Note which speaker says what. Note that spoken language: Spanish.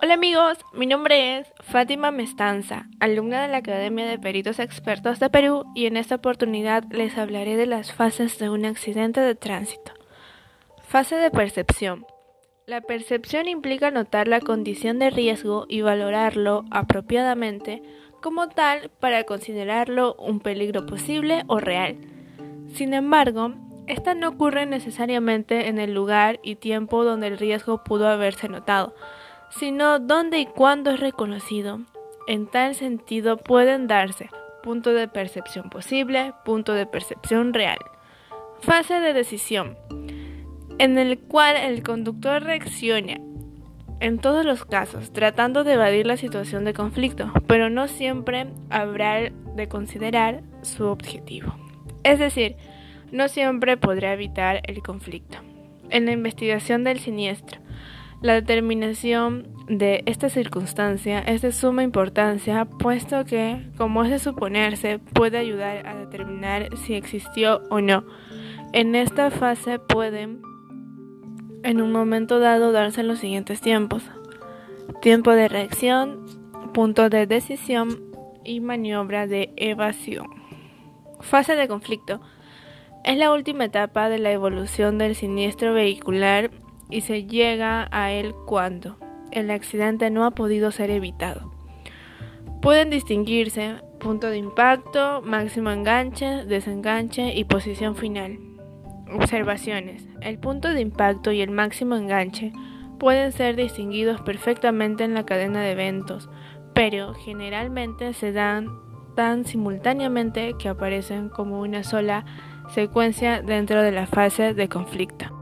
Speaker 1: Hola amigos, mi nombre es Fátima Mestanza, alumna de la Academia de Peritos Expertos de Perú y en esta oportunidad les hablaré de las fases de un accidente de tránsito. Fase de percepción. La percepción implica notar la condición de riesgo y valorarlo apropiadamente como tal para considerarlo un peligro posible o real. Sin embargo, esta no ocurre necesariamente en el lugar y tiempo donde el riesgo pudo haberse notado, sino dónde y cuándo es reconocido. En tal sentido pueden darse punto de percepción posible, punto de percepción real. Fase de decisión, en el cual el conductor reacciona en todos los casos, tratando de evadir la situación de conflicto, pero no siempre habrá de considerar su objetivo. Es decir, no siempre podrá evitar el conflicto. En la investigación del siniestro, la determinación de esta circunstancia es de suma importancia, puesto que, como es de suponerse, puede ayudar a determinar si existió o no. En esta fase pueden, en un momento dado, darse los siguientes tiempos. Tiempo de reacción, punto de decisión y maniobra de evasión. Fase de conflicto. Es la última etapa de la evolución del siniestro vehicular y se llega a él cuando el accidente no ha podido ser evitado. Pueden distinguirse punto de impacto, máximo enganche, desenganche y posición final. Observaciones. El punto de impacto y el máximo enganche pueden ser distinguidos perfectamente en la cadena de eventos, pero generalmente se dan tan simultáneamente que aparecen como una sola secuencia dentro de la fase de conflicto.